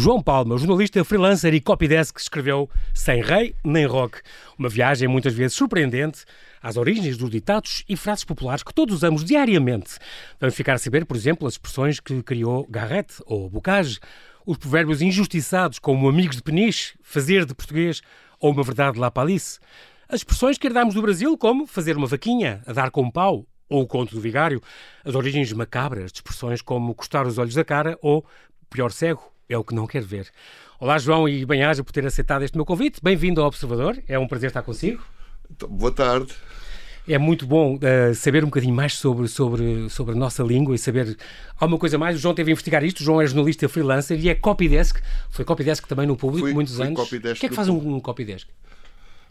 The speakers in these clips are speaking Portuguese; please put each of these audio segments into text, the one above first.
João Palma, jornalista, freelancer e copydesk, escreveu Sem Rei nem Rock. Uma viagem muitas vezes surpreendente às origens dos ditados e frases populares que todos usamos diariamente. Vamos ficar a saber, por exemplo, as expressões que criou Garrett ou Bocage, os provérbios injustiçados como amigos de peniche, fazer de português ou uma verdade lá palice. As expressões que herdamos do Brasil, como fazer uma vaquinha, a dar com um pau, ou o conto do vigário, as origens macabras de expressões como costar os olhos da cara ou pior cego é o que não quer ver. Olá, João, e bem-aja por ter aceitado este meu convite. Bem-vindo ao Observador. É um prazer estar consigo. Boa tarde. É muito bom uh, saber um bocadinho mais sobre, sobre, sobre a nossa língua e saber alguma coisa mais. O João teve a investigar isto. O João é jornalista freelancer e é copydesk. Foi copydesk também no público, fui, muitos fui anos. O que é que faz um, um copydesk?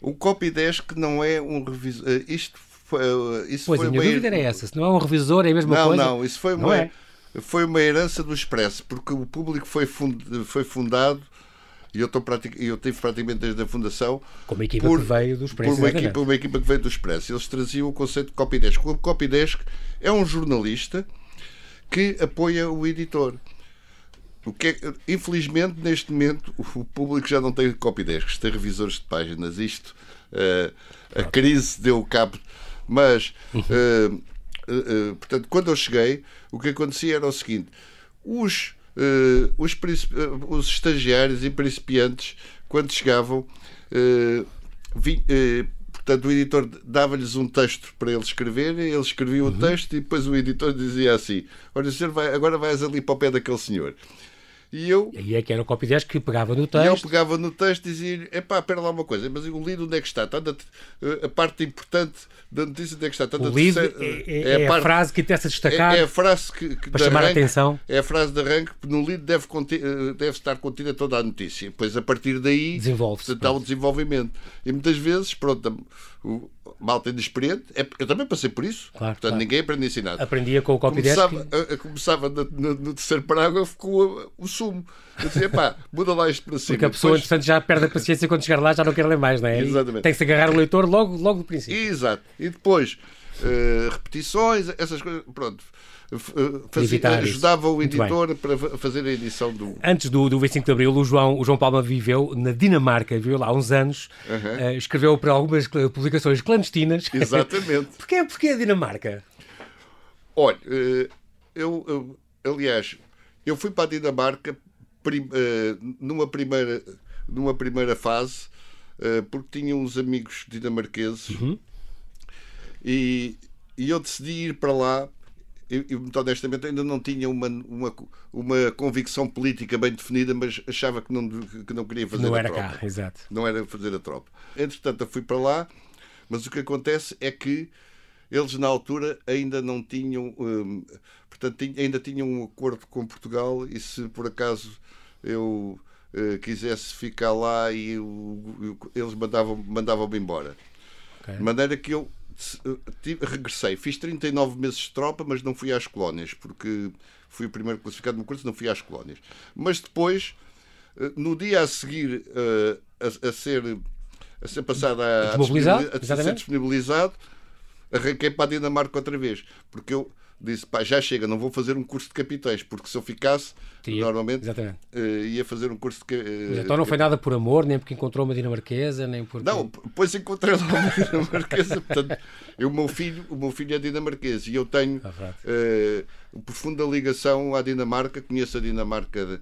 Um copydesk não é um revisor. Uh, isto foi, uh, isso pois, foi a minha uma... dúvida era essa. Se não é um revisor, é a mesma não, coisa? Não, não. Isso foi não uma, é? Foi uma herança do Expresso, porque o público foi, fund, foi fundado e eu, estou pratic, eu tive praticamente desde a fundação. Com uma equipa por, que veio do Expresso. Por uma equipa, uma equipa que veio do Expresso. Eles traziam o conceito de copydesk. O copydesk é um jornalista que apoia o editor. O que é, infelizmente, neste momento, o público já não tem copydesks, tem revisores de páginas. Isto, uh, a crise deu cabo. Mas, uh, portanto, quando eu cheguei, o que acontecia era o seguinte: os uh, os, os, estagiários e principiantes, quando chegavam, vi, portanto, o editor dava-lhes um texto para eles escreverem, eles escreviam uhum. o texto e depois o editor dizia assim: Olha, senhor, vai, agora vais ali para o pé daquele senhor. E eu. E é que era o copy desk que pegava no texto. E eu pegava no texto e dizia: epá, espera lá uma coisa, mas o lido onde é que está? Está a, parte importante da notícia onde é que está? o lido é, é, é, a, parte, frase que interessa destacar. É, é, a frase que, que para chamar arranque, a atenção. É a frase de arranque que no lido deve, deve estar contida toda a notícia. Depois, a partir daí, desenvolve-se. Dá o desenvolvimento. E muitas vezes, pronto, o malta inexperiente, é, eu também passei por isso. Claro, Portanto, claro. ninguém aprende ensinado. Aprendia com o copy começava, desk. começava no, no, no, terceiro parágrafo com o, o sumo. Eu dizia, pá, muda lá isto para cima. Porque a pessoa, Depois... entretanto, já perde a paciência quando chegar lá, já não quer ler mais, não é? Exatamente. Tem que se agarrar o leitor logo, logo do princípio. Exato. E depois, uh, repetições, essas coisas, pronto. Fazia, ajudava o editor para fazer a edição do. Antes do, do 25 de Abril, o João, o João Palma viveu na Dinamarca, viveu lá há uns anos, uh, escreveu para algumas publicações clandestinas. Exatamente. porquê, porquê a Dinamarca? Olha, uh, eu, eu, aliás, eu fui para a Dinamarca prim, numa, primeira, numa primeira fase, porque tinha uns amigos dinamarqueses uhum. e, e eu decidi ir para lá eu, eu, muito honestamente, ainda não tinha uma, uma, uma convicção política bem definida, mas achava que não, que não queria fazer não a era tropa. Cá, exato. Não era fazer a tropa. Entretanto, eu fui para lá, mas o que acontece é que eles, na altura, ainda não tinham. Hum, portanto, ainda tinham um acordo com Portugal e se por acaso eu. Uh, quisesse ficar lá e eu, eu, eles mandavam-me mandavam embora. Okay. De maneira que eu regressei, fiz 39 meses de tropa, mas não fui às colónias, porque fui o primeiro classificado no curso, não fui às colónias. Mas depois, eh, no dia a seguir eh, a, a ser, a ser passado a, disponibilizado, a, ser disponibilizado, arranquei para a Dinamarca outra vez, porque eu disse, pá, já chega, não vou fazer um curso de capitães, porque se eu ficasse, normalmente uh, ia fazer um curso de uh, Então não foi nada por amor, nem porque encontrou uma dinamarquesa, nem por... Não, depois encontrei lá uma dinamarquesa, portanto, eu, o, meu filho, o meu filho é dinamarquês e eu tenho uh, profunda ligação à Dinamarca, conheço a Dinamarca... De,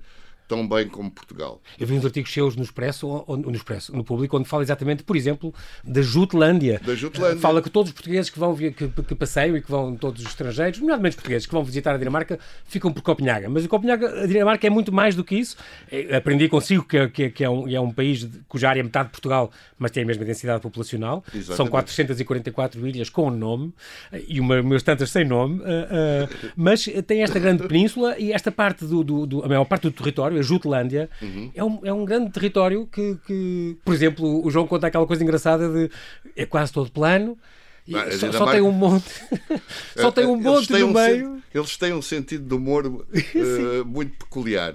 tão bem como Portugal. Eu vi uns artigos seus no Expresso, ou, no Expresso, no Público, onde fala exatamente, por exemplo, da Jutlândia. Da Jutlândia. Fala que todos os portugueses que vão que, que passeiam e que vão, todos os estrangeiros, nomeadamente os portugueses que vão visitar a Dinamarca, ficam por Copenhaga. Mas a Copenhaga, a Dinamarca é muito mais do que isso. É, aprendi consigo que, que, que é, um, é um país cuja área é metade de Portugal, mas tem a mesma densidade populacional. Exatamente. São 444 ilhas com nome e uma, umas tantas sem nome, uh, uh, mas tem esta grande península e esta parte do, do, do a maior parte do território, a Jutlândia, uhum. é, um, é um grande território que, que, por exemplo, o João conta aquela coisa engraçada de é quase todo plano. Não, só, só, tem um monte, só tem um monte no um meio. Eles têm um sentido de humor uh, muito peculiar.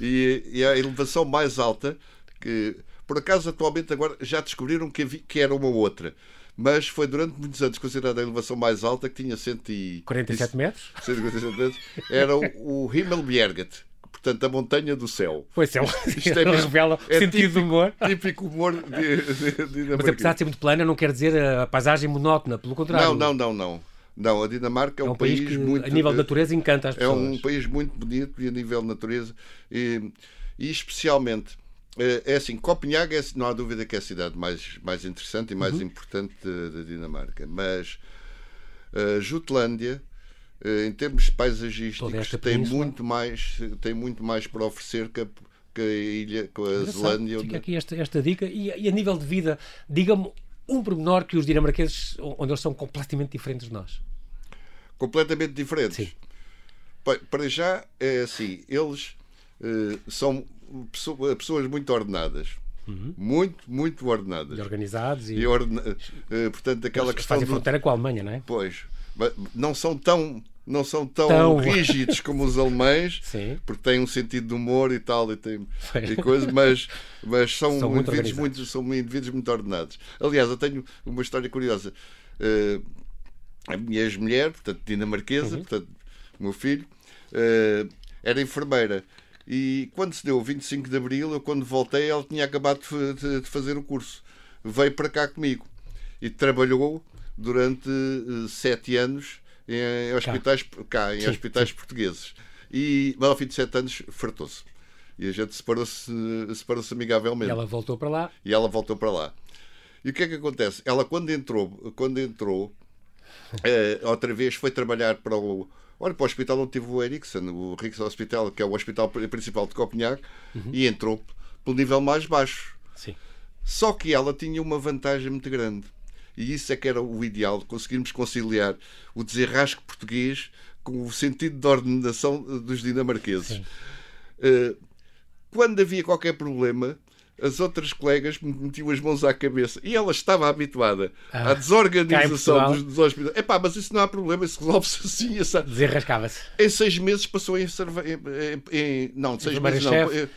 E, e, a elevação mais alta, que por acaso atualmente agora já descobriram que, que era uma outra mas foi durante muitos anos considerada a elevação mais alta, que tinha 147 metros. 147 metros, era o, o Himmelbjerget, portanto, a montanha do céu. Pois é, isto é mesmo, revela o é sentido típico, do humor. Típico humor de, de, de Mas apesar de ser muito plana, não quer dizer a paisagem monótona, pelo contrário. Não, não, não, não. Não, a Dinamarca é, é um, um, país, país que, muito. A nível de natureza encanta as pessoas. É um país muito bonito e a nível de natureza. E, e especialmente. Eh, é assim, Copenhague é, não há dúvida que é a cidade mais, mais interessante e mais uhum. importante da Dinamarca. Mas uh, Jutlândia, uh, em termos paisagísticos, tem muito, mais, tem muito mais para oferecer que a, que a ilha, com a Zelândia. Fica aqui esta, esta dica. E, e a nível de vida, diga-me um pormenor que os dinamarqueses, onde eles são completamente diferentes de nós. Completamente diferentes? Sim. Para já, é assim, eles uh, são pessoas muito ordenadas. Uhum. Muito, muito ordenadas. E organizados. E, e ordena... uh, portanto, aquela Eles questão. Fazem do... fronteira com a Alemanha, não é? Pois. Não são tão não são tão, tão... rígidos como os alemães, Sim. porque têm um sentido de humor e tal, e, tem, e coisa, mas, mas são, são indivíduos muito, são indivíduos muito ordenados. Aliás, eu tenho uma história curiosa. Uh, a minha ex-mulher, portanto, dinamarquesa, uhum. portanto, meu filho, uh, era enfermeira. E quando se deu o 25 de Abril, eu quando voltei, ela tinha acabado de, de fazer o curso. Veio para cá comigo e trabalhou durante uh, sete anos em hospitais, cá, cá em sim, hospitais sim. portugueses. E ao fim de sete anos fartou-se. E a gente separou-se separou amigavelmente. E ela voltou para lá. E ela voltou para lá. E o que é que acontece? Ela quando entrou, quando entrou, eh, outra vez foi trabalhar para o Olha, para o hospital onde tive o Ericsson, o Riks Hospital, que é o hospital principal de Copenhague, uhum. e entrou pelo nível mais baixo. Sim. Só que ela tinha uma vantagem muito grande. E isso é que era o ideal, conseguirmos conciliar o desenrasque português com o sentido de ordenação dos dinamarqueses. Uh, quando havia qualquer problema, as outras colegas metiam as mãos à cabeça e ela estava habituada ah, à desorganização dos, dos hospitais. Epá, mas isso não há problema, isso resolve-se assim. Essa... Desenrascava-se. Em seis meses passou em, em, em não, seis meses não,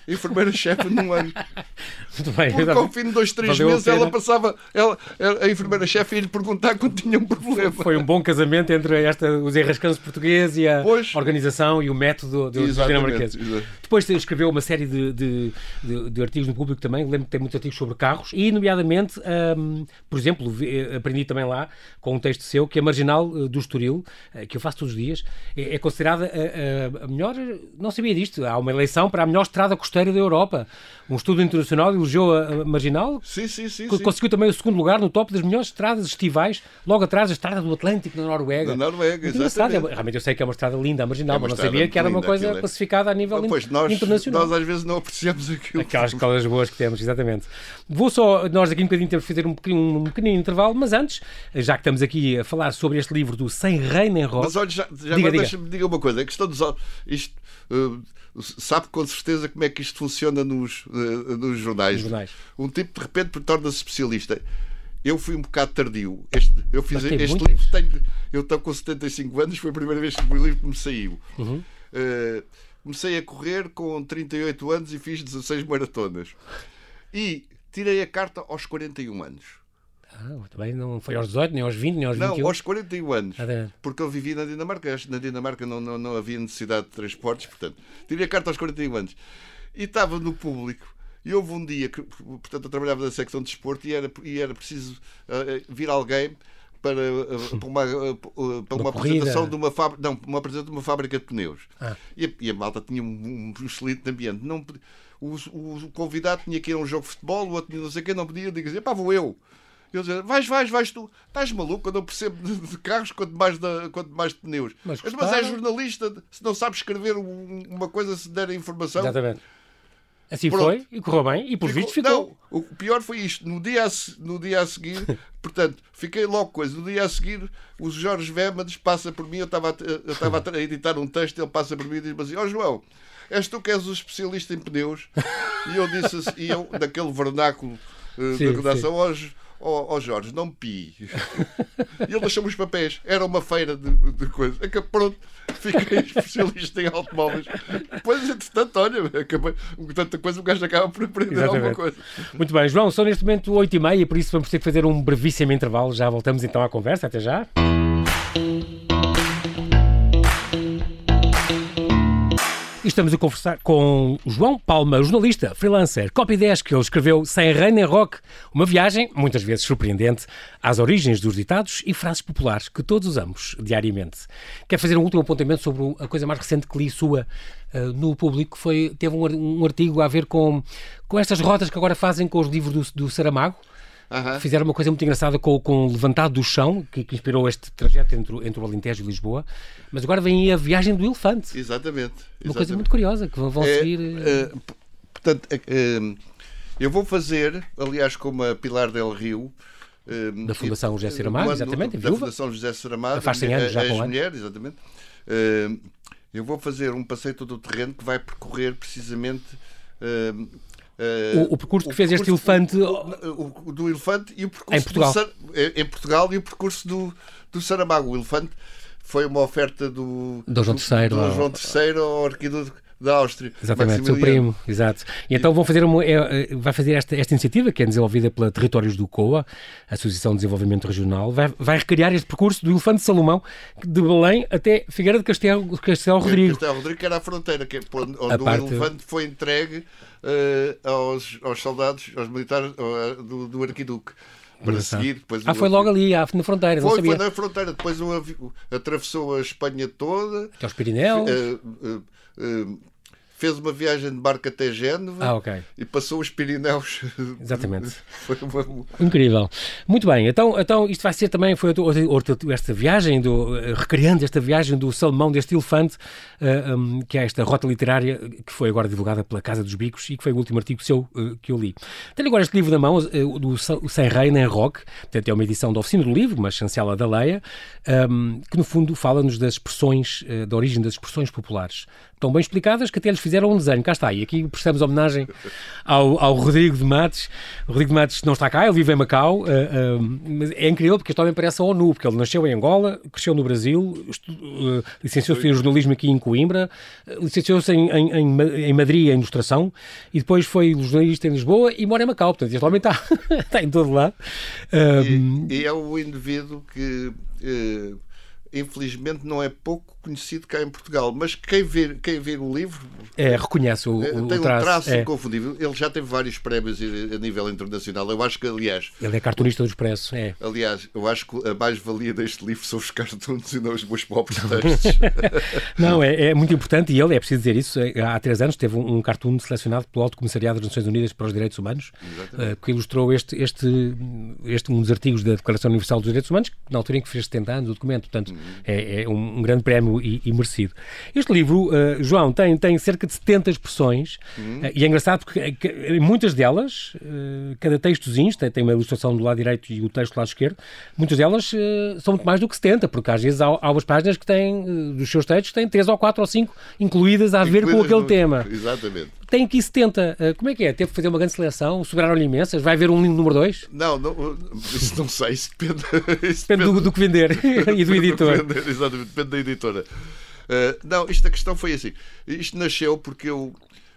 enfermeira-chefe num ano. Muito bem. Porque ao fim de dois, três Valeu meses ela passava, ela, a enfermeira-chefe ia lhe perguntar quando tinha um problema. Foi um bom casamento entre esta, os enrascantes portugueses e a pois. organização e o método dos dinamarqueses. Depois escreveu uma série de, de, de, de artigos no público também, lembro que tem muitos artigos sobre carros e, nomeadamente, um, por exemplo, eh, aprendi também lá com um texto seu que a marginal eh, do Estoril, eh, que eu faço todos os dias, é, é considerada a, a, a, melhor. Não sabia disto. Há uma eleição para a melhor estrada costeira da Europa. Um estudo internacional elogiou a, a marginal. Sim, sim, sim. Conseguiu sim. também o segundo lugar no top das melhores estradas estivais, logo atrás da estrada do Atlântico, na Noruega. Na Noruega, exatamente. Realmente eu sei que é uma estrada linda, a marginal, é mas não sabia que era uma coisa linda, classificada a nível pois, nós, internacional. Nós às vezes não apreciamos aquilo. Aquelas colas boas que temos, exatamente. Vou só, nós daqui um bocadinho temos de fazer um pequenino, um pequenino intervalo, mas antes, já que estamos aqui a falar sobre este livro do Sem Rei Nem Rock... Mas olha, já, já diga, diga. deixa-me dizer uma coisa, a questão dos... Isto, uh, sabe com certeza como é que isto funciona nos, uh, nos, jornais. jornais. Um tipo, de repente, torna-se especialista. Eu fui um bocado tardio. Este, eu fiz este livro, tenho, eu estou com 75 anos, foi a primeira vez que o livro me saiu. Uhum. Uh, comecei a correr com 38 anos e fiz 16 maratonas. E tirei a carta aos 41 anos. Ah, também não foi aos 18, nem aos 20, nem aos 21? Não, aos 41 anos. Ah, porque eu vivi na Dinamarca. Na Dinamarca não, não, não havia necessidade de transportes, portanto, tirei a carta aos 41 anos. E estava no público. E houve um dia que, portanto, eu trabalhava na secção de desporto e era, e era preciso uh, vir alguém para, uh, para uma, uh, para uma, uma apresentação de uma fábrica, não, uma apresentação de uma fábrica de pneus. Ah. E, a, e, a, malta tinha um, um excelente ambiente. Não, o, o, convidado tinha que ir a um jogo de futebol, o outro não sei quem, não podia dizer, pá, vou eu. Eu dizia, vais, vais, vais tu. Estás maluco? Eu não percebo de, carros, quanto mais de, quanto mais de pneus. Mas, mas é jornalista, se não sabe escrever uma coisa, se der a informação. Exatamente. Assim Pronto. foi, e correu bem, e por visto ficou. Não, o pior foi isto. No dia a, no dia a seguir, portanto, fiquei logo coisa. No dia a seguir, o Jorge Vémades passa por mim. Eu estava, eu estava a editar um texto, ele passa por mim e diz assim: Ó oh, João, és tu que és o especialista em pneus? E eu disse assim, e eu, daquele vernáculo uh, sim, da redação, hoje Ó oh, oh Jorge, não pi. e ele deixou-me os papéis. Era uma feira de, de coisas. É que pronto, fiquei especialista em automóveis. Depois, entretanto, olha, acabei, com tanta coisa, o gajo acaba por aprender Exatamente. alguma coisa. Muito bem, João, são neste momento 8h30, por isso vamos ter que fazer um brevíssimo intervalo. Já voltamos então à conversa. Até já. Estamos a conversar com João Palma, jornalista, freelancer, copy-10, que ele escreveu Sem Rei nem Rock, uma viagem, muitas vezes surpreendente, às origens dos ditados e frases populares que todos usamos diariamente. Quer fazer um último apontamento sobre a coisa mais recente que li sua uh, no público, foi, teve um, um, artigo a ver com, com estas rotas que agora fazem com os livros do, do Saramago, Uhum. Fizeram uma coisa muito engraçada com, com o Levantado do Chão, que, que, inspirou este trajeto entre, entre o Alentejo e Lisboa. Mas agora vem aí a viagem do elefante. Exatamente. Uma exatamente. coisa muito curiosa, que vão é, seguir. É, portanto, é, eu vou fazer, aliás, como a Pilar Del Rio. Da Fundação José Saramago, exatamente, da Fundação José Saramago, faz 100 anos já as mulheres, exatamente. Eu vou fazer um passeio todo o terreno que vai percorrer precisamente o, o, percurso que fez este elefante. O, o, do elefante e o percurso em Portugal, do, em Portugal e o percurso do, do Saramago. O elefante foi uma oferta do, do João III, do, do João III ao arquiduque da Áustria. Exatamente, seu primo, exato. E então vão fazer uma, é, é, vai fazer esta, esta iniciativa, que é desenvolvida pela Territórios do COA, Associação de Desenvolvimento Regional, vai, vai recriar este percurso do Elefante de Salomão, de Belém até Figueira de Castelo, Castelo Rodrigo. Castelo Rodrigo, que era a fronteira, que, é onde a o elefante foi entregue uh, aos, aos soldados, aos militares uh, do, do arquiduque para seguir. Depois ah, foi logo ali, na fronteira, foi. Foi na fronteira, depois um, atravessou a Espanha toda. Até aos Pirineus. Uh, uh, fez uma viagem de barco até Génova ah, okay. e passou os Pirineus. Exatamente. foi uma... Incrível. Muito bem, então, então isto vai ser também, foi esta viagem, do, recriando esta viagem do Salomão, deste elefante, uh, eh, um, que é esta rota literária que foi agora divulgada pela Casa dos Bicos e que foi o último artigo seu uh, que eu li. Tenho agora este livro na mão, uh, do Sem Rei nem Rock, portanto é uma edição da Oficina do Livro, uma chancela da Leia, um, que no fundo fala-nos das expressões, da origem das expressões populares tão bem explicadas que até lhes fizeram um desenho. Cá está. E aqui prestamos homenagem ao, ao Rodrigo de Matos. O Rodrigo de Matos não está cá, ele vive em Macau. Uh, uh, mas é incrível porque este homem parece a ONU, porque ele nasceu em Angola, cresceu no Brasil, uh, licenciou-se em jornalismo aqui em Coimbra, licenciou-se em, em, em, em Madrid em ilustração e depois foi jornalista em Lisboa e mora em Macau. Portanto, este homem está, está em todo lado. E, e, é o indivíduo que infelizmente não é pouco conhecido cá em Portugal, mas quem vê, quem vê o livro é, reconhece o, é, o tem traço, um traço é. inconfundível. Ele já teve vários prémios a nível internacional. Eu acho que, aliás, ele é cartunista do Expresso. É. Aliás, eu acho que a mais-valia deste livro são os cartoons e não os meus próprios textos. não, é, é, muito importante e ele, é preciso dizer isso, é, há três anos teve um, um cartoon selecionado pelo Alto Comissariado das Nações Unidas para os Direitos Humanos, uh, que ilustrou este, este, este um dos artigos da Declaração Universal dos Direitos Humanos, na altura em que fez 70 anos o documento. Portanto. É, é um um, grande prémio e, e merecido. Este livro, uh, João, tem, tem cerca de 70 expressões uhum. uh, e é engraçado porque uh, muitas delas, cada textozinho tem, tem uma ilustração do lado direito e o texto do lado esquerdo, muitas delas são muito mais do que 70, porque às vezes há, há umas páginas que têm, dos seus textos, têm 3 ou 4 ou 5 incluídas a ver com aquele no... tema. Exatamente. Tem aqui 70. Como é que é? Teve que fazer uma grande seleção? Sobraram-lhe imensas? Vai haver um número 2? Não, não, isso não sei. Isso depende, isso depende, depende do, do, que vender e do editor. Do vender, exatamente depende da editora. Uh, não, isto a questão foi assim. Isto nasceu porque eu.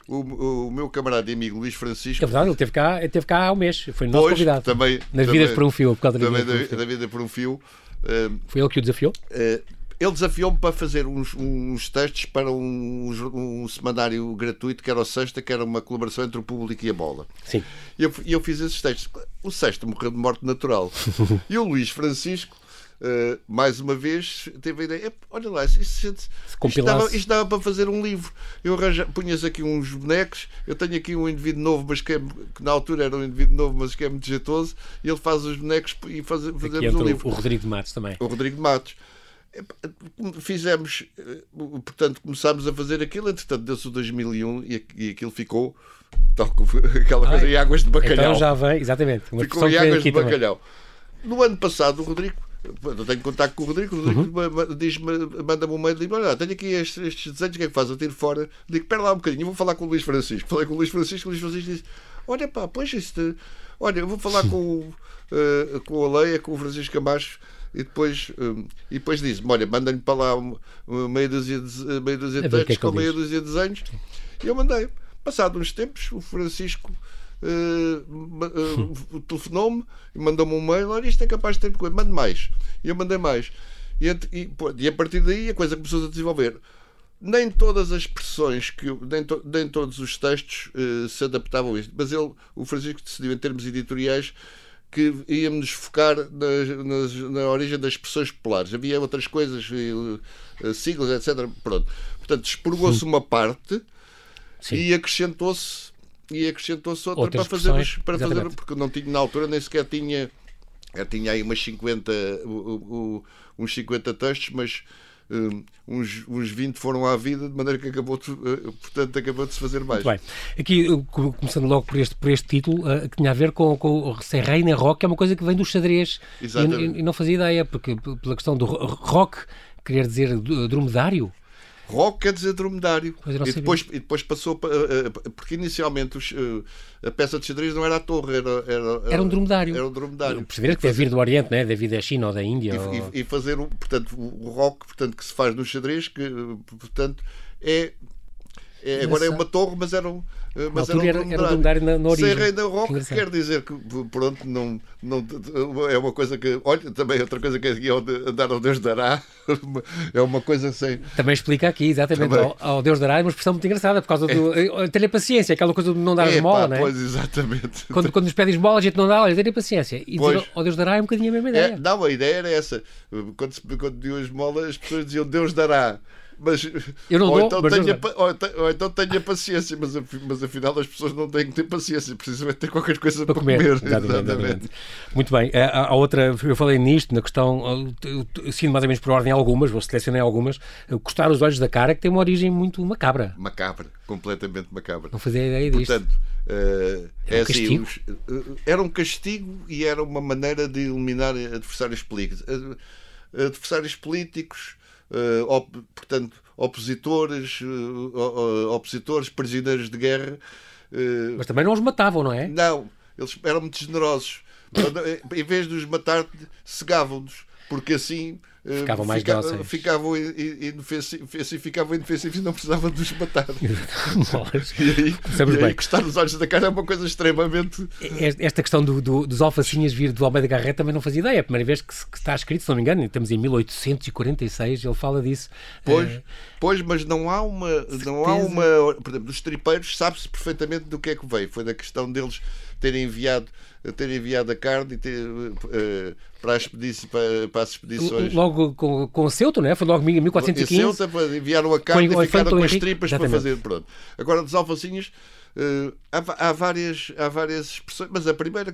O, o, meu camarada e amigo Luís Francisco. É verdade, ele teve cá, ele teve cá há um mês, foi no nosso pois, convidado. Também, Nas também, vidas por um fio, por causa da vida, da, da vida por um fio. Uh, foi ele que o desafiou? Uh, ele desafiou-me para fazer uns, uns textos para um, um, semanário gratuito, que era o Sexta, que era uma colaboração entre o público e a bola. Sim. E eu, eu fiz esses textos. O Sexta morreu de morte natural. e o Luís Francisco Uh, mais uma vez, teve a ideia: olha lá, isto, isto, isto, dava, isto dava para fazer um livro. Eu punhas aqui uns bonecos. Eu tenho aqui um indivíduo novo, mas que, é, que, na altura era um indivíduo novo, mas que é muito jeitoso. E ele faz os bonecos e faz, fazemos um livro. O Rodrigo de Matos também. O Rodrigo de Matos. Fizemos, eh, portanto, começámos a fazer aquilo. Entretanto, deu-se o 2001 e, aquilo ficou tal, aquela coisa Ai, em águas de bacalhau. Então já vem, exatamente. ficou em águas de bacalhau. Também. No ano passado, o Rodrigo eu tenho contato com o Rodrigo, o Rodrigo uhum. diz manda-me um mail e diz: Olha, tenho aqui estes, estes desenhos, o que é que faz? Eu tiro fora. Digo: Espera lá um bocadinho, vou falar com o Luís Francisco. Falei com o Luís Francisco, o Luís Francisco disse: Olha, pá, pois isto. Olha, eu vou falar com, uh, com a Leia, com o Francisco Camacho e depois, um, e depois diz-me: Olha, manda-lhe para lá meia dúzia de, meia dúzia de textos é com meia dúzia de desenhos. E eu mandei. Passado uns tempos, o Francisco uh, uh, telefonou-me e mandou-me um mail: olha, isto é capaz de ter coisa, mande mais. E eu mandei mais. E, e, e, a partir daí a coisa começou a desenvolver. nem todas as expressões, que, nem, to, nem todos os textos uh, se adaptavam a isto, mas ele, o Francisco decidiu, em termos editoriais, que íamos focar nas, nas, na origem das expressões populares. Havia outras coisas, uh, siglas, etc. Pronto. Portanto, expurgou-se uma parte Sim. e acrescentou-se e acrescentou-se outra Outras para fazer, para fazer porque não tinha na altura nem sequer tinha eu tinha aí umas 50 uns 50 textos mas um, uns, uns 20 foram à vida, de maneira que acabou de, uh, portanto, acabou de se fazer mais. Muito bem. Aqui, começando logo por este, por este título, uh, que tinha a ver com, com Rei nem Rock, é uma coisa que vem do xadrez. E, e, não fazia ideia, porque pela questão do rock, querer dizer dromedário. Rock quer dizer dromedário. E depois, e depois passou para. Eh, eh, porque inicialmente os, eh, a peça de xadrez não era a torre, era. Era, era um dromedário. Era um dromedário. Perceber que deve vir do Oriente, né? deve vir da China ou da Índia. E, ou... e, fazer, portanto, o rock portanto, que se faz no xadrez, que portanto é é, agora é uma torre, mas era um, mas era um era, era na, na origem. Ser rei da rock quer dizer que, pronto, não, não, é uma coisa que. Olha, também outra coisa que é andar ao Deus dará. É uma coisa sem. Também explica aqui, exatamente. Ao, ao, Deus dará é uma expressão muito engraçada, por causa do. É. Ter paciência, aquela coisa de não dar é, esmola, não é? Pois, exatamente. Quando, quando nos pedem esmola, a gente não dá, olha, tenha paciência. E pois, dizer ao Deus dará é um bocadinho a mesma ideia. É, não, a ideia era essa. Quando, quando diziam esmola, as pessoas diziam Deus dará mas eu não ou, dou, então mas tenha, ou, ou, então tenha paciência, mas, mas afinal as pessoas não têm que ter paciência, precisam ter qualquer coisa para, para comer. comer. Exatamente, exatamente. exatamente. Muito bem, a, a, outra, eu falei nisto, na questão, seguindo mais ou menos por ordem algumas, vou selecionar algumas, costar os olhos da cara, que tem uma origem muito macabra. Macabra, completamente macabra. Não fazia ideia disto. Portanto, uh, era, é um assim, os, uh, era um castigo e era uma maneira de eliminar adversários políticos. Adversários políticos op, portanto, opositores, uh, opositores, prisioneiros de guerra. Uh, Mas também não os matavam, não é? Não, eles eram muito generosos. em vez de os matar, cegavam-nos, porque assim Ficavam mais fica, dóceis. Ficavam inofensivos, assim, ficavam inofensivos e não precisavam de os matar. e aí, e aí custar os olhos da cara é uma coisa extremamente. Esta questão do, do, dos alfacinhas vir do Almeida Garrett também não fazia ideia. É a primeira vez que, que, está escrito, se não me engano, estamos em 1846, ele fala disso. Pois, uh, pois mas não há uma. Não há uma por exemplo, dos tripeiros sabe-se perfeitamente do que é que veio. Foi da questão deles terem enviado ter enviado a carne ter, uh, para, as para, para, as expedições. Logo com, com o Ceuta, não é? Foi logo em 1415. Em Ceuta, enviaram a carne e ficaram com as tripas para fazer. Pronto. Agora, dos alfacinhos, Uh, há, há, várias, há várias expressões, mas a primeira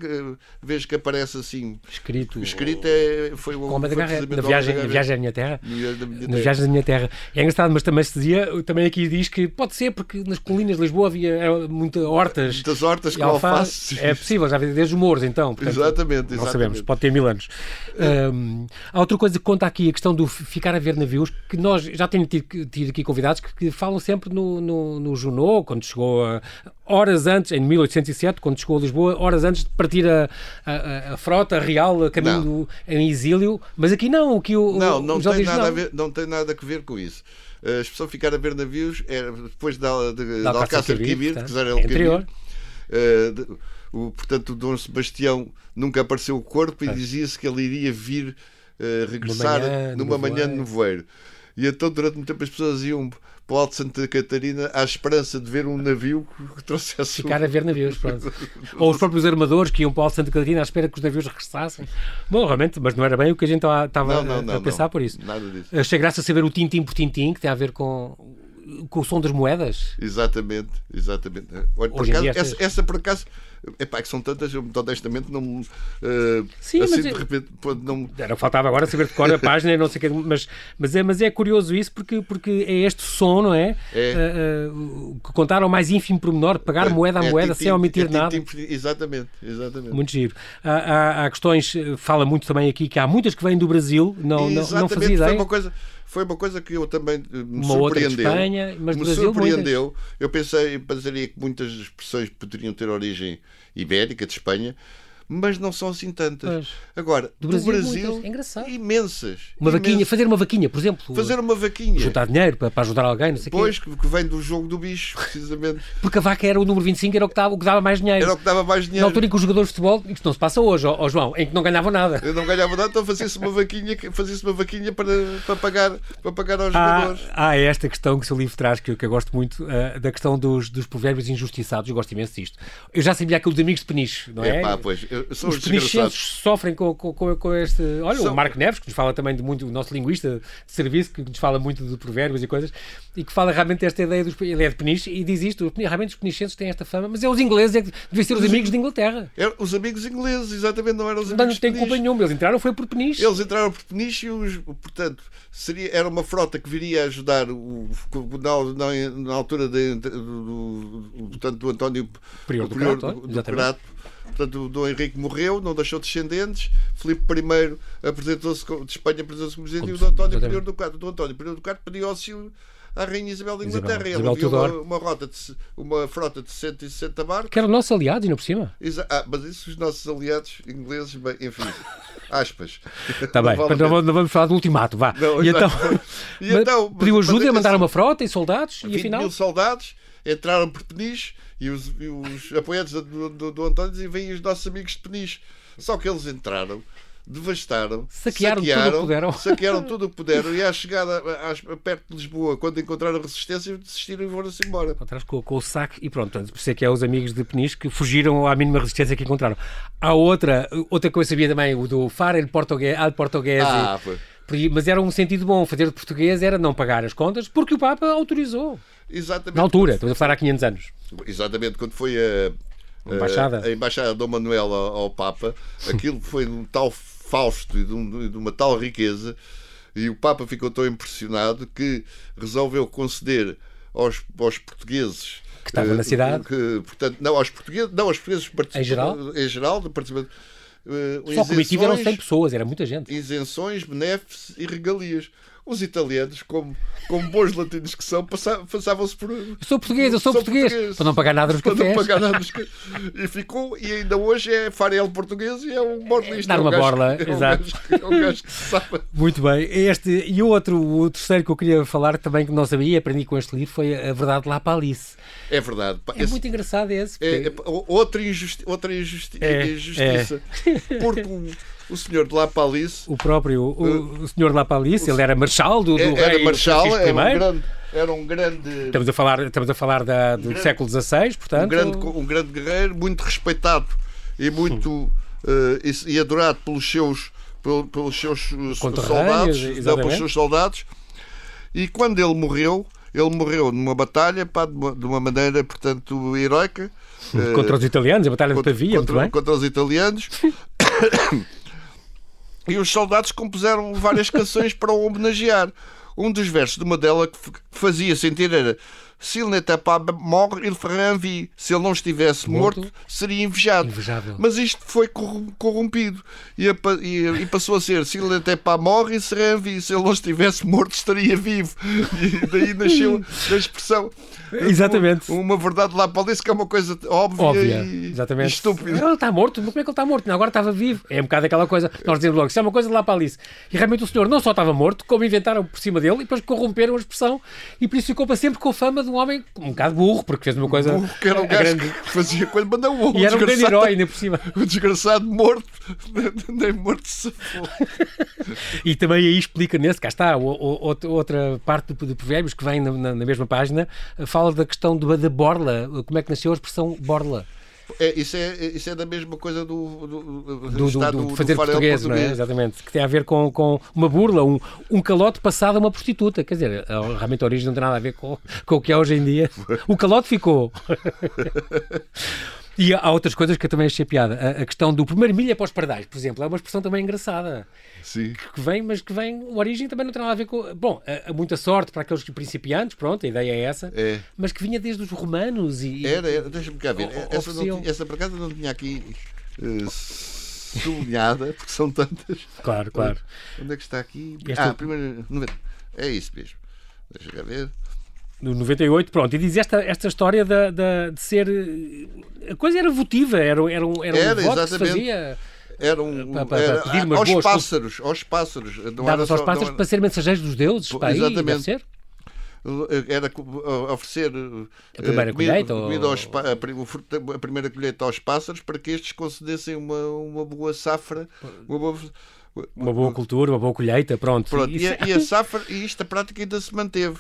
vez que aparece assim escrito, escrito é, foi o Homem da Garreta, na viagem, na viagem à minha terra. Na viagem da minha terra. É engraçado, mas também se dizia, também aqui diz que pode ser porque nas colinas de Lisboa havia muitas hortas. Muitas hortas com alface. É possível, já havia desde os mouros, então. Portanto, exatamente, exatamente. Não sabemos, pode ter mil anos. Um, há outra coisa que conta aqui, a questão do ficar a ver navios, que nós já temos tido, tido aqui convidados que, que, falam sempre no, no, no Junot, quando chegou a, horas antes, em 1807, quando chegou a Lisboa, horas antes de partir a, a, a frota real a caminho do, em exílio, mas aqui não, aqui o, não, não, tem nada não. A ver, não tem nada a ver com isso. A expressão ficar a ver navios era depois de, de, de Alcácer Quibir, que era anterior. Uh, o, portanto, o Dom Sebastião nunca apareceu o corpo e dizia-se que ele iria vir uh, regressar manhã, numa manhã de nevoeiro. E então, durante muito tempo, as pessoas iam para o Alto Santa Catarina à esperança de ver um navio que trouxesse. Ficar a ver navios, pronto. Ou os próprios armadores que iam para o Alto Santa Catarina à espera que os navios regressassem. Bom, realmente, mas não era bem o que a gente estava não, não, a, a pensar por isso. Nada disso. Achei graça saber o tintim por tintim, que tem a ver com com o som das moedas. Exatamente, exatamente. Olha, por acaso, essa, essa, por acaso Epá, que são tantas, eu honestamente não. Uh, Sim, assim, mas de repente. Não... Era, faltava agora saber de cor a página, não sei o que, mas, mas, é, mas é curioso isso porque, porque é este som, não é? é. Uh, uh, que contaram mais ínfimo pormenor, pagar é, moeda a é moeda sem omitir é nada. Exatamente, exatamente. Muito giro. Há, há, há, questões, fala muito também aqui que há muitas que vêm do Brasil, não, não, não fazia ideia. Foi uma coisa foi uma coisa que eu também me uma surpreendeu. Espanha, mas me Brasil surpreendeu. Muitas. Eu pensei, pensaria que muitas expressões poderiam ter origem ibérica de Espanha, mas não são assim tantas. Pois. Agora, Do do Brasil, Brasil. É imensas. Uma vaquinha, imensas. fazer uma vaquinha, por exemplo. Fazer uma vaquinha. Juntar dinheiro para, para ajudar alguém, não sei o quê. Pois, que vem do jogo do bicho, precisamente. Porque a vaca era o número 25, era o que dava, o que dava mais dinheiro. Era o que dava mais Na dinheiro. altura em que os jogadores de futebol, isto não se passa hoje, ó, ó João, em que não ganhavam nada. Eu não ganhava nada, então fazia-se uma vaquinha, fazia-se uma vaquinha para, para, pagar, para pagar aos Há, jogadores. há esta questão que o seu livro traz, que eu, que eu gosto muito, ah, da questão dos, dos provérbios injustiçados. Eu gosto imenso disto. Eu já sabia aquilo dos amigos de Peniche, não é? Epá, pois, eu- são os os sofrem com, com, com, este. Olha, o São- Marco Neves, que nos fala também de muito, o nosso linguista de serviço, que nos fala muito de provérbios e coisas, e que fala realmente desta ideia dos. Ele é de Peniche e diz isto: realmente os penichenses têm esta fama, mas é os ingleses é que devem ser os amigos de Inglaterra. Eram os amigos ingleses, exatamente, não eram os Não amigos não tem de culpa nenhuma, eles entraram foi por Peniche. Eles entraram por Peniche e, os, portanto, seria, era uma frota que viria a ajudar o, na, na, altura de, do, do, do- portanto, do António Prior do do Prior Crato, do- do exatamente. Portanto, o Dom Henrique morreu, não deixou descendentes. Filipe I apresentou-se de Espanha apresentou-se como presidente e o Dom António. Prior do Crato. O Dom António Prior do Crato pediu auxílio à Rainha Isabel de Isabel- Inglaterra. Isabel Ela enviou uma, uma, rota de, uma frota de 160 barcos. Que eram nossos aliados, ainda por cima. Exa- Ah, mas isso os nossos aliados ingleses, bem, enfim, aspas. Está bem, Não vale não, vamos- não falar do ultimato, vá. Não, e, então. E então, pediu ajuda mas a mandar assim, uma frota e soldados, e 20 afinal. mil soldados entraram por Peniche e os, e os apoiantes do, do, do António diziam: vêm os nossos amigos de Peniche. Só que eles entraram, devastaram, Saquearam tudo o que puderam. saquearam tudo o que puderam e à chegada às- perto de Lisboa, quando encontraram resistência, desistiram e foram-se embora. atrás com, com o saque e pronto. Por isso é que é os amigos de Peniche que fugiram à mínima resistência que encontraram. Há outra, outra coisa sabia também, o do fare il português, al português. Ah, foi. Mas era um sentido bom. Fazer de português era não pagar as contas porque o Papa autorizou. Exatamente. Na altura, estamos a falar há 500 anos. Exatamente, quando foi a, embaixada. a, embaixada de Dom Manuel ao, Papa, aquilo foi de um tal fausto e de, um- de uma tal riqueza, e o Papa ficou tão impressionado que resolveu conceder aos, aos portugueses Que estavam eh, na cidade. que, portanto, não aos portugueses, não aos portugueses Em geral? em geral, de participa- eh, Só a comitiva eram 100 isenções- pessoas, era muita gente. isenções, benéfices e regalias. Os italianos, como, como bons latinos que são, passa- passavam-se por. Eu sou português, eu sou, português. Para não pagar nada nos Para não cafés. pagar nada ca- E ficou, e ainda hoje é farelo português e é um borlista. Dar é um uma borla, que- é um exato. gajo É um gajo que sabe. Muito bem. Este, e o outro, o terceiro que eu queria falar também que não sabia e aprendi com este livro foi a verdade lá para Alice. É verdade. É esse- muito engraçado esse. é- porque- é- outra, injusti outra injusti É, injustiça. Porque o, o senhor de La Palice O próprio, o, o senhor lá para Alice, ele era marchal do, do era rei marchal, Francisco era um grande. Era um grande Estamos a falar, estamos a falar da, do grande- século XVI, portanto. um grande, um grande guerreiro, muito respeitado e muito eh, e, e adorado pelos seus, pel- pelos seus eh, soldados, não, pelos seus soldados. E quando ele morreu, ele morreu numa batalha pá, de, uma, de maneira, portanto, heroica. eh, Contra os italianos, a Batalha de contra, Pavia, muito contra- bem. contra os italianos. e os soldados compuseram várias canções para o homenagear. Um dos versos de uma f- que fazia sentir era se ele mort, il ferait envie. Se ele não estivesse Morto, morto, seria invejado. Invejável. Mas isto foi corrom- corrompido e, e- e passou a ser se ele mort, il serait envie. Se ele não estivesse morto, estaria vivo. E daí nasceu a expressão. Exatamente. Uma verdade lá para que é uma coisa óbvia, Óbvia, e, e estúpida. Ele está morto, mas como é que ele está morto? Não, agora estava vivo. É um bocado aquela coisa, nós dizemos logo, isso é uma coisa de lá para Alice. E realmente o senhor não só estava morto, como inventaram por cima dele e depois corromperam a expressão e por isso ficou para sempre com a fama de um homem um bocado burro, porque fez uma coisa. Burro, que era um gajo grande- que fazia quando manda o E era um grande herói ainda por cima. O desgraçado morto, nem morto se. E também aí explica nesse, cá está, o- o- outra- parte do- de provérbios que vem na, na- na mesma página, fala da questão do- da borla, como é que nasceu a expressão borla. É, isso, é, isso é da mesma coisa do, do, do, do, do- fazer do farelo português, não é? português. Exatamente. Que tem a ver com, com uma burla, um, um calote passado a uma prostituta. Quer dizer, realmente a origem não tem nada a ver com, com o que é hoje em dia. O calote ficou. E há outras coisas que eu também achei piada. A, a questão do primeiro milha para os pardais, por exemplo, é uma expressão também engraçada. Sim. Que vem, mas que vem, a origem também não tem nada a ver com. Bom, a, a muita sorte para aqueles principiantes, pronto, a ideia é essa. É. Mas que vinha desde os romanos e. Era, era deixa-me cá ver. O- Essa, não essa por acaso não tinha aqui eh, sublinhada, porque são tantas. Claro, claro. Onde é que está aqui? Esta- Ah, primeiro. é- É isso mesmo. Deixa cá ver. No 98, pronto. E diz esta, esta história da, da, de ser. A coisa era votiva, era, era um, era um Era, voto que se exatamente. fazia. Era um, Pa- pa- pa- era- pedir umas aos boas- pássaros, aos pássaros. Era Dava-se aos pássaros para ser mensageiros dos deuses, para aí, exatamente. ser. era, oferecer A primeira eh, comida, colheita, ou- aos a, primeira colheita aos pássaros para que estes concedessem uma, uma boa safra. Uma boa, Uma boa cultura, uma boa colheita, pronto. Pronto, Isso- e, a, e a safra, e esta prática ainda se manteve.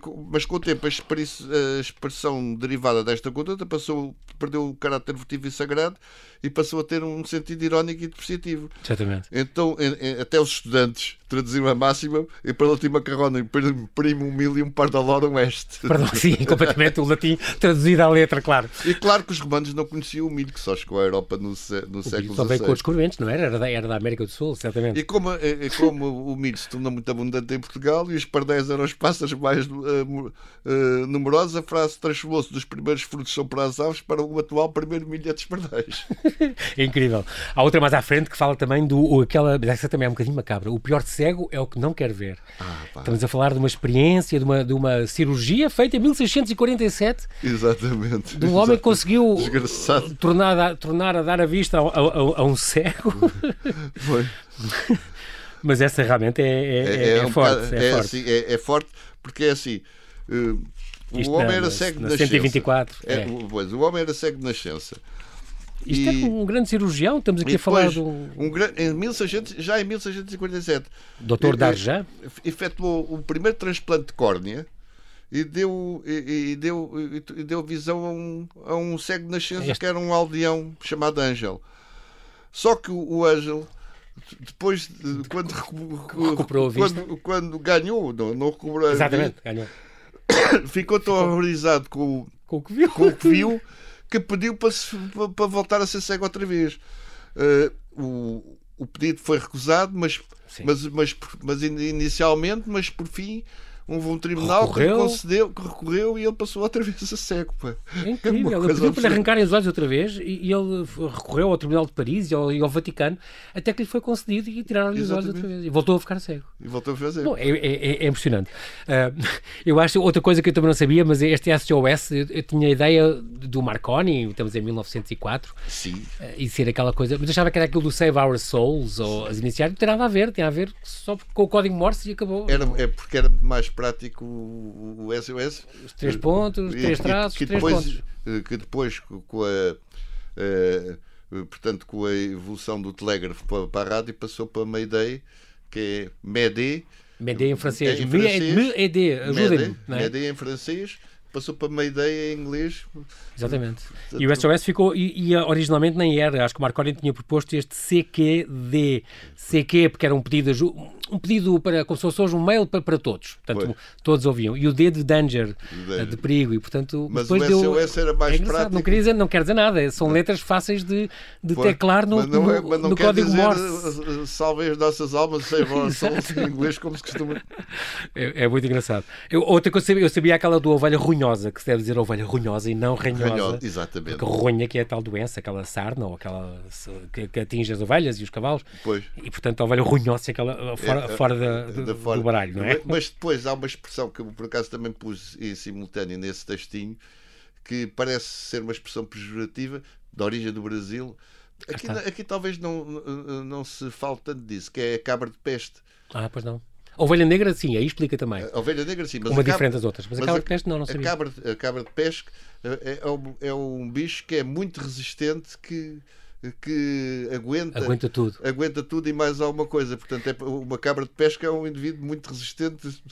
Co- mas com o tempo a expre- a expressão derivada desta conduta passou, perdeu o caráter votivo e sagrado e passou a ter um sentido irónico e depreciativo. Exatamente. Então, até os estudantes traduziram a máxima e para o última carrona, primo um mil e um par da lora oeste. Perdão, sim, completamente o latim traduzido à letra, claro. E claro que os romanos não conheciam o milho, que só chegou à Europa no, no O século só veio com XVI. os descobrimentos, não era? Era da, era da América do Sul, certamente. E como, e- como o milho se tornou muito abundante em Portugal e os pardéis eram os pássaros mais mu- eh, numerosos, a frase transformou-se dos primeiros frutos são para as aves para o atual primeiro milho é dos pardéis. É incrível. Há outra mais à frente que fala também do aquela, mas essa também é um bocadinho macabra. O pior cego é o que não quer ver. Ah. Estamos a falar de uma experiência, de uma, de uma cirurgia feita em 1647 Exatamente. de um homem que conseguiu Desgraçado. tornar, a- tornar a dar a vista a, a- a- um cego. Foi. Mas essa realmente é, é, é um forte. bocado- é, é forte. assim, é- é forte porque é assim. Isto o homem na- era na- cego de na nascença. 124, É, é. o- pois, o homem era cego de nascença. Isto E- é um grande cirurgião, estamos aqui a falar de um um gran- em 1600, já em 1647, doutor Darjan. efetuou o primeiro transplante de córnea e deu, e, e deu, e, deu visão a um, a um cego de nascença Este- que era um aldeão chamado Ângel. Só que o, o Ângel, depois, de- quando, recu- Recuperou a vista. quando, quando ganhou, não, não recuperou a Exatamente, ganhou. ficou tão horrorizado com, Com o que viu. com o que viu que pediu para, se- para- voltar a ser cego outra vez. Eh, o, o pedido foi recusado, mas, Sim. mas, mas, mas in- inicialmente, mas por fim houve um tribunal que, Recorreu. lhe concedeu, que recorreu e ele passou outra vez a ser cego. Pá. É incrível. uma Ele pediu para lhe arrancarem os olhos outra vez e, ele recorreu ao Tribunal de Paris e ao, e ao Vaticano até que lhe foi concedido e tiraram-lhe os olhos outra vez. E voltou a ficar cego. E voltou a fazer. Bom, é, é- é impressionante. Ah, eu acho outra coisa que eu também não sabia, mas este SOS, eu, eu tinha a ideia do Marconi, estamos em 1904, Sim. ah, e ser aquela coisa, mas achava que era aquilo do Save Our Souls ou as iniciais, não tem nada a ver, tem a ver só com o código Morse e acabou. Era, é porque era mais prático o, o SOS. Os três pontos, E- três traços, que três depois, pontos. eh, Que depois, co- com a. eh, portanto, com a evolução do telégrafo para, para a rádio, passou para Mayday, que é MED. Médé em francês. Em Me- francês. Me aider, ajudem-me. É? Em francês, passou para Mayday em inglês. Exatamente. E o SOS ficou, e, e, originalmente nem era, acho que o Marconi tinha proposto este CQD. CQ, porque era um pedido, de aju- um pedido para, como se fosse hoje um mail para, para todos. Portanto, Pois. todos ouviam. E o D de danger, danger. de perigo. E, portanto, Mas depois o deu... SOS era mais é prático. Não, queria dizer, não quer dizer nada. São letras fáceis de, de Pois, teclar no, mas não, é- mas não no quer código dizer Morse. eh, eh, salvem as nossas almas, souls, Exato. em inglês, como se costuma. É, é muito engraçado. Eu, outra coisa, eu sabia, eu sabia aquela do ovelha runhosa, que se deve dizer ovelha runhosa e não ranhosa. Ranhosa, exatamente. Porque ronha que é a tal doença, aquela sarna ou aquela que, que atinge as ovelhas e os cavalos. Pois. E portanto a ovelha runhosa é aquela fora, fora da- do, da fora. do baralho, não é? Mas depois há uma expressão que eu por acaso também pus em simultâneo nesse textinho que parece ser uma expressão pejorativa da origem do Brasil. Aqui, está. aqui talvez não, não, se fale tanto disso, que é a cabra de peste. Ah, pois não. A ovelha negra, sim, aí explica também. A ovelha negra, sim, mas Uma a cabra- diferente das outras. Mas, a cabra de peste não, não a sabia. cabra, a cabra de pesca é, é um, é um bicho que é muito resistente, que, que aguenta, Aguenta tudo. aguenta tudo e mais alguma coisa. Portanto, é, uma cabra de pesca é um indivíduo muito resistente,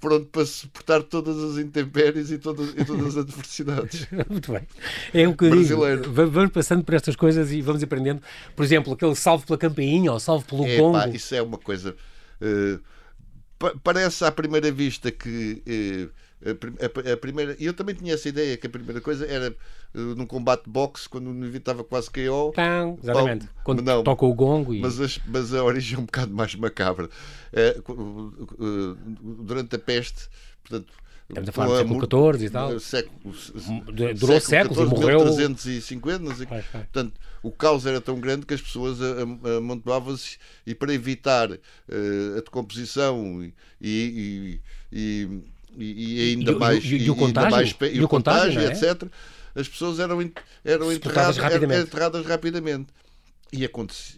pronto para suportar todas as intempéries e todas, e todas as adversidades. Muito bem. É o que eu digo. Brasileiro. Va- Vamos passando por estas coisas e vamos aprendendo. Por exemplo, aquele salve pela campainha ou salve pelo É, Congo. pá, isso é uma coisa. pa- parece à primeira vista que. eh, a, prim- a- a primeira, e eu também tinha essa ideia que a primeira coisa era eh, num combate de boxe, quando o indivíduo estava quase KO. Pão, exatamente. Quando não. toca o gongo e. Mas, as- mas a origem é um bocado mais macabra. Cu- eh, durante a peste, portanto. Estamos a falar do século XIV e tal. século- Durou séculos e morreu- 1350, não sei. Vai, vai. Portanto, o caos era tão grande que as pessoas amontoavam-se e para evitar a decomposição e, e, e- e, e ainda mais e, e, o contágio, mais, e o contágio, é? etc. As pessoas eram, eram enterradas, rapidamente. Eram enterradas rapidamente. E,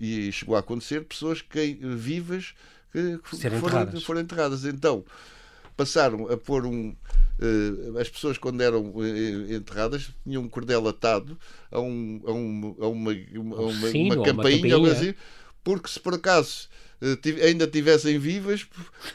e, chegou a acontecer pessoas que, vivas que foram enterradas. foram enterradas. Então passaram a pôr um. Uh, as pessoas, quando eram uh, enterradas, tinham um cordel atado a, um, a, um, a uma, uma, campainha, uma assim, porque se por acaso ainda tivessem vivas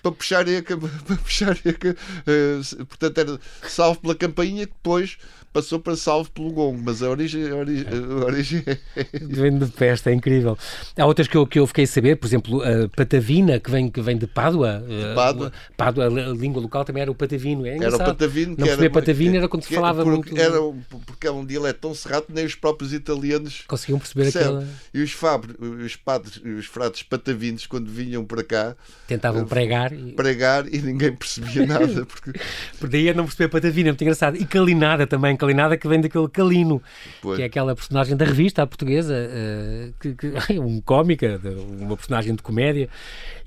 para puxarem a, para puxarem a, portanto era salvo pela campainha que depois passou para salvo pelo gongo, mas a origem, a origem, a origem é... Vem de peste, é incrível. Há outras que eu, que eu fiquei a saber, por exemplo, a patavina, que vem, que vem de Pádua. De Pádua. Pádua, a língua local também era o patavino. É era o patavino. Não perceber patavino era quando se falava porque muito... Era, porque era um dialeto tão cerrado nem os próprios italianos conseguiam perceber aquela... E os, fabres, os padres, os frates patavinos, quando vinham para cá... Tentavam pregar. E... Pregar e ninguém percebia nada. Porque... Por daí é não perceber patavina, é muito engraçado. E calinada também, calinada que vem daquele Calino, pois. que é aquela personagem da revista, a portuguesa, uh, que, que um cómica, uma personagem de comédia.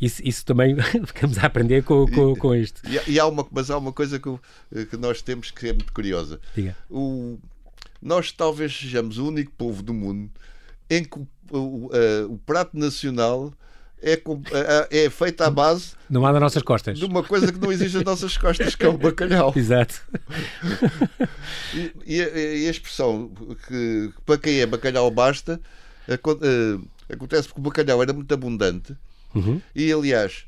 Isso, isso também ficamos a aprender com, com, com isto. E, e, há uma, mas há uma coisa que, que nós temos que é muito curiosa. Diga. O, nós talvez sejamos o único povo do mundo em que o, o, uh, o prato nacional é, é, é feita à base. Não há nas nossas costas. De uma coisa que não existe nas nossas costas, que é o bacalhau. Exato. E, e, a, e a, expressão que para quem é bacalhau basta eh, acontece porque o bacalhau era muito abundante uhum. e, aliás,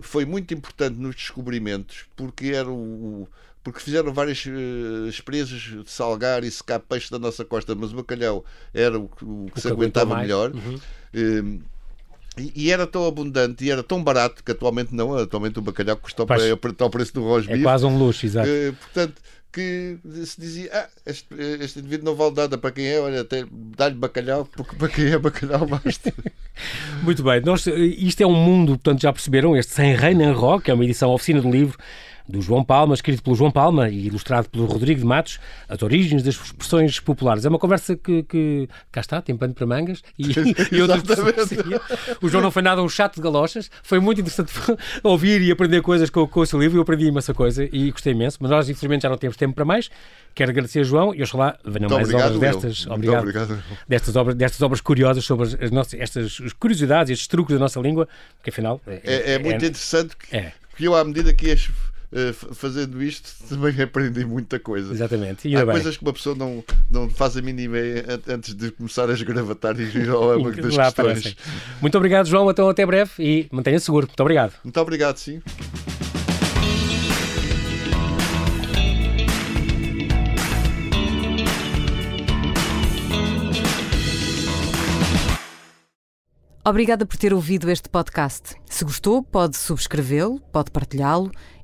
foi muito importante nos descobrimentos porque era o porque fizeram várias uh, experiências de salgar e secar peixe da nossa costa, mas o bacalhau era o, o que o se aguentava melhor. Uhum. E, era tão abundante e era tão barato que atualmente não. Atualmente o bacalhau custa ao preço do rosbife. É quase um luxo, exato. Uh, portanto, que se dizia: ah, este, este indivíduo não vale nada para quem é, olha, até dá-lhe bacalhau, porque para quem é bacalhau basta. Muito bem, nós, isto é um mundo, portanto já perceberam, este Sem Reino em Rock, é uma edição oficina do livro do João Palma, escrito pelo João Palma e ilustrado pelo Rodrigo de Matos, As Origens das Expressões Populares. É uma conversa que, que cá está, tem pano para mangas e, e outras pessoas. O João não foi nada um chato de galochas, foi muito interessante ouvir e aprender coisas com, com o seu livro, eu aprendi imensa coisa e gostei imenso, mas nós infelizmente já não temos tempo para mais. Quero agradecer a João e oxalá venham mais obrigado, obras destas. Obrigado, obrigado. Destas obras, destas obras curiosas sobre as nossas, estas curiosidades, estes truques da nossa língua, que afinal é, é, é muito é, interessante que, é. que eu, à medida que as fazendo isto também aprendi muita coisa. Exatamente. E Há bem. coisas que uma pessoa não, não faz a mínima antes de começar a esgravatar e ir ao âmago das questões. Aparecem. Muito obrigado, João. Então até breve e mantenha-se seguro. Muito obrigado. Muito obrigado, sim. Obrigada por ter ouvido este podcast. Se gostou, pode subscrevê-lo, pode partilhá-lo